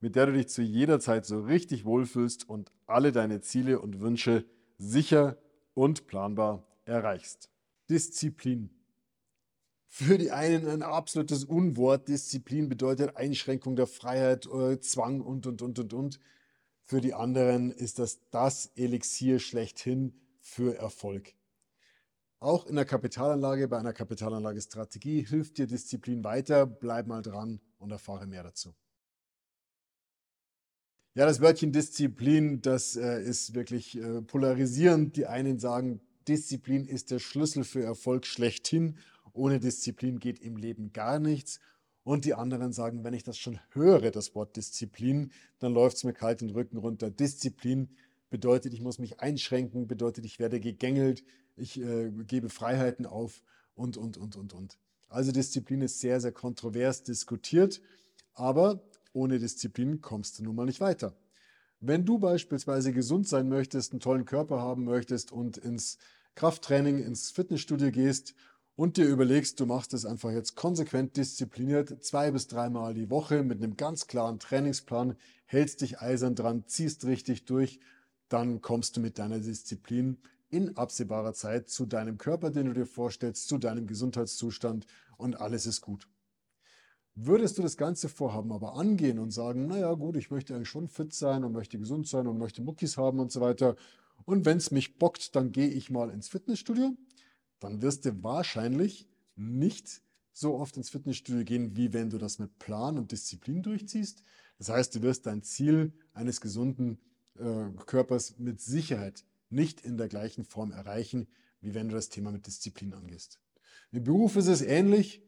mit der du dich zu jeder Zeit so richtig wohlfühlst und alle deine Ziele und Wünsche sicher und planbar erreichst. Disziplin. Für die einen ein absolutes Unwort. Disziplin bedeutet Einschränkung der Freiheit, äh, Zwang und, und, und, und, und. Für die anderen ist das das Elixier schlechthin für Erfolg. Auch in der Kapitalanlage, bei einer Kapitalanlagestrategie hilft dir Disziplin weiter. Bleib mal dran und erfahre mehr dazu. Ja, das Wörtchen Disziplin, das äh, ist wirklich äh, polarisierend. Die einen sagen, Disziplin ist der Schlüssel für Erfolg schlechthin. Ohne Disziplin geht im Leben gar nichts. Und die anderen sagen, wenn ich das schon höre, das Wort Disziplin, dann läuft es mir kalt den Rücken runter. Disziplin bedeutet, ich muss mich einschränken, bedeutet, ich werde gegängelt, ich äh, gebe Freiheiten auf und, und, und, und, und. Also Disziplin ist sehr, sehr kontrovers diskutiert. Aber ohne Disziplin kommst du nun mal nicht weiter. Wenn du beispielsweise gesund sein möchtest, einen tollen Körper haben möchtest und ins Krafttraining, ins Fitnessstudio gehst und dir überlegst, du machst es einfach jetzt konsequent diszipliniert, zwei bis dreimal die Woche mit einem ganz klaren Trainingsplan, hältst dich eisern dran, ziehst richtig durch, dann kommst du mit deiner Disziplin in absehbarer Zeit zu deinem Körper, den du dir vorstellst, zu deinem Gesundheitszustand und alles ist gut. Würdest du das ganze Vorhaben aber angehen und sagen, naja gut, ich möchte eigentlich schon fit sein und möchte gesund sein und möchte Muckis haben und so weiter. Und wenn es mich bockt, dann gehe ich mal ins Fitnessstudio. Dann wirst du wahrscheinlich nicht so oft ins Fitnessstudio gehen, wie wenn du das mit Plan und Disziplin durchziehst. Das heißt, du wirst dein Ziel eines gesunden äh, Körpers mit Sicherheit nicht in der gleichen Form erreichen, wie wenn du das Thema mit Disziplin angehst. Im Beruf ist es ähnlich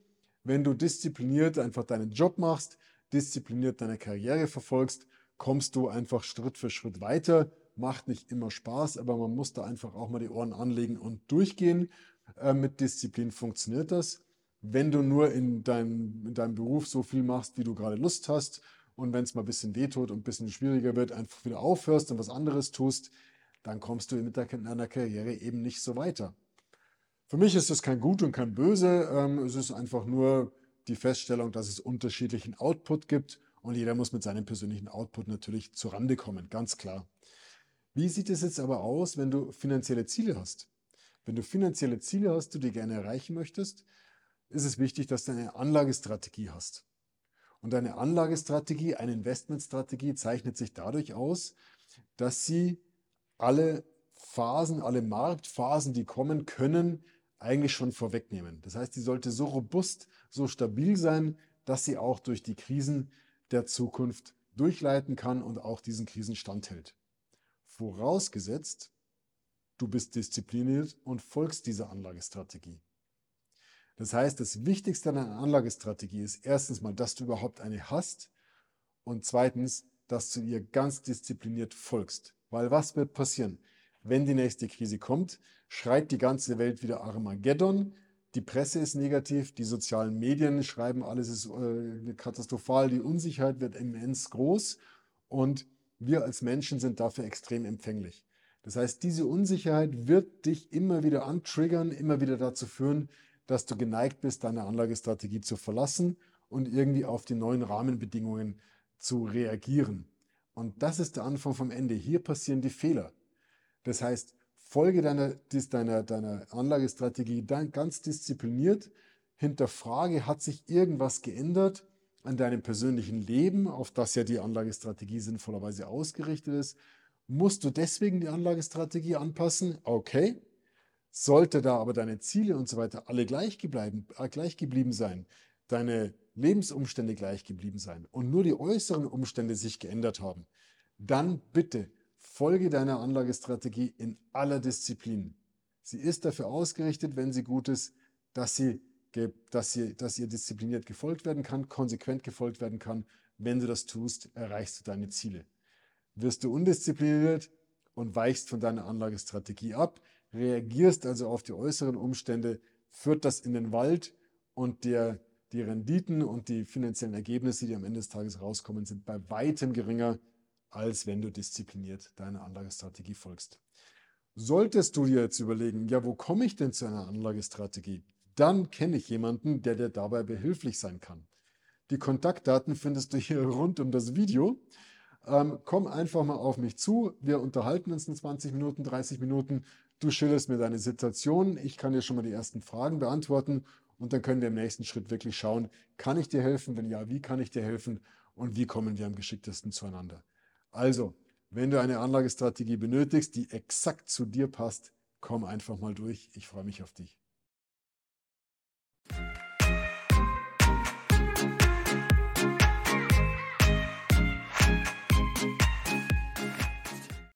wenn du diszipliniert einfach deinen Job machst, diszipliniert deine Karriere verfolgst, kommst du einfach Schritt für Schritt weiter. Macht nicht immer Spaß, aber man muss da einfach auch mal die Ohren anlegen und durchgehen. Äh, mit Disziplin funktioniert das. Wenn du nur in deinem, in deinem Beruf so viel machst, wie du gerade Lust hast, und wenn es mal ein bisschen wehtut und ein bisschen schwieriger wird, einfach wieder aufhörst und was anderes tust, dann kommst du mit deiner Karriere eben nicht so weiter. Für mich ist das kein Gut und kein Böse. Ähm, es ist einfach nur die Feststellung, dass es unterschiedlichen Output gibt und jeder muss mit seinem persönlichen Output natürlich zurande kommen, ganz klar. Wie sieht es jetzt aber aus, wenn du finanzielle Ziele hast? Wenn du finanzielle Ziele hast, die du gerne erreichen möchtest, ist es wichtig, dass du eine Anlagestrategie hast. Und eine Anlagestrategie, eine Investmentstrategie zeichnet sich dadurch aus, dass sie alle Phasen, alle Marktphasen, die kommen können, eigentlich schon vorwegnehmen. Das heißt, sie sollte so robust, so stabil sein, dass sie auch durch die Krisen der Zukunft durchleiten kann und auch diesen Krisen standhält. Vorausgesetzt, du bist diszipliniert und folgst dieser Anlagestrategie. Das heißt, das Wichtigste an einer Anlagestrategie ist erstens mal, dass du überhaupt eine hast und zweitens, dass du ihr ganz diszipliniert folgst. Weil was wird passieren? Wenn die nächste Krise kommt, schreit die ganze Welt wieder Armageddon. Die Presse ist negativ, die sozialen Medien schreiben, alles ist äh, katastrophal, die Unsicherheit wird immens groß und wir als Menschen sind dafür extrem empfänglich. Das heißt, diese Unsicherheit wird dich immer wieder antriggern, immer wieder dazu führen, dass du geneigt bist, deine Anlagestrategie zu verlassen und irgendwie auf die neuen Rahmenbedingungen zu reagieren. Und das ist der Anfang vom Ende. Hier passieren die Fehler. Das heißt, folge deiner, deiner, deiner Anlagestrategie ganz diszipliniert, hinterfrage, hat sich irgendwas geändert an deinem persönlichen Leben, auf das ja die Anlagestrategie sinnvollerweise ausgerichtet ist. Musst du deswegen die Anlagestrategie anpassen? Okay. Sollte da aber deine Ziele und so weiter alle gleich geblieben, äh, gleich geblieben sein, deine Lebensumstände gleich geblieben sein und nur die äußeren Umstände sich geändert haben, dann bitte Folge deiner Anlagestrategie in aller Disziplin. Sie ist dafür ausgerichtet, wenn sie gut ist, dass, sie, dass, sie, dass ihr diszipliniert gefolgt werden kann, konsequent gefolgt werden kann. Wenn du das tust, erreichst du deine Ziele. wirst du undiszipliniert und weichst von deiner Anlagestrategie ab, reagierst also auf die äußeren Umstände, führt das in den Wald und der, die Renditen und die finanziellen Ergebnisse, die am Ende des Tages rauskommen, sind bei weitem geringer, als wenn du diszipliniert deiner Anlagestrategie folgst. Solltest du dir jetzt überlegen, ja, wo komme ich denn zu einer Anlagestrategie? Dann kenne ich jemanden, der dir dabei behilflich sein kann. Die Kontaktdaten findest du hier rund um das Video. Ähm, komm einfach mal auf mich zu. Wir unterhalten uns in 20 Minuten, 30 Minuten. Du schilderst mir deine Situation. Ich kann dir schon mal die ersten Fragen beantworten. Und dann können wir im nächsten Schritt wirklich schauen, kann ich dir helfen? Wenn ja, wie kann ich dir helfen? Und wie kommen wir am geschicktesten zueinander? Also, wenn du eine Anlagestrategie benötigst, die exakt zu dir passt, komm einfach mal durch. Ich freue mich auf dich.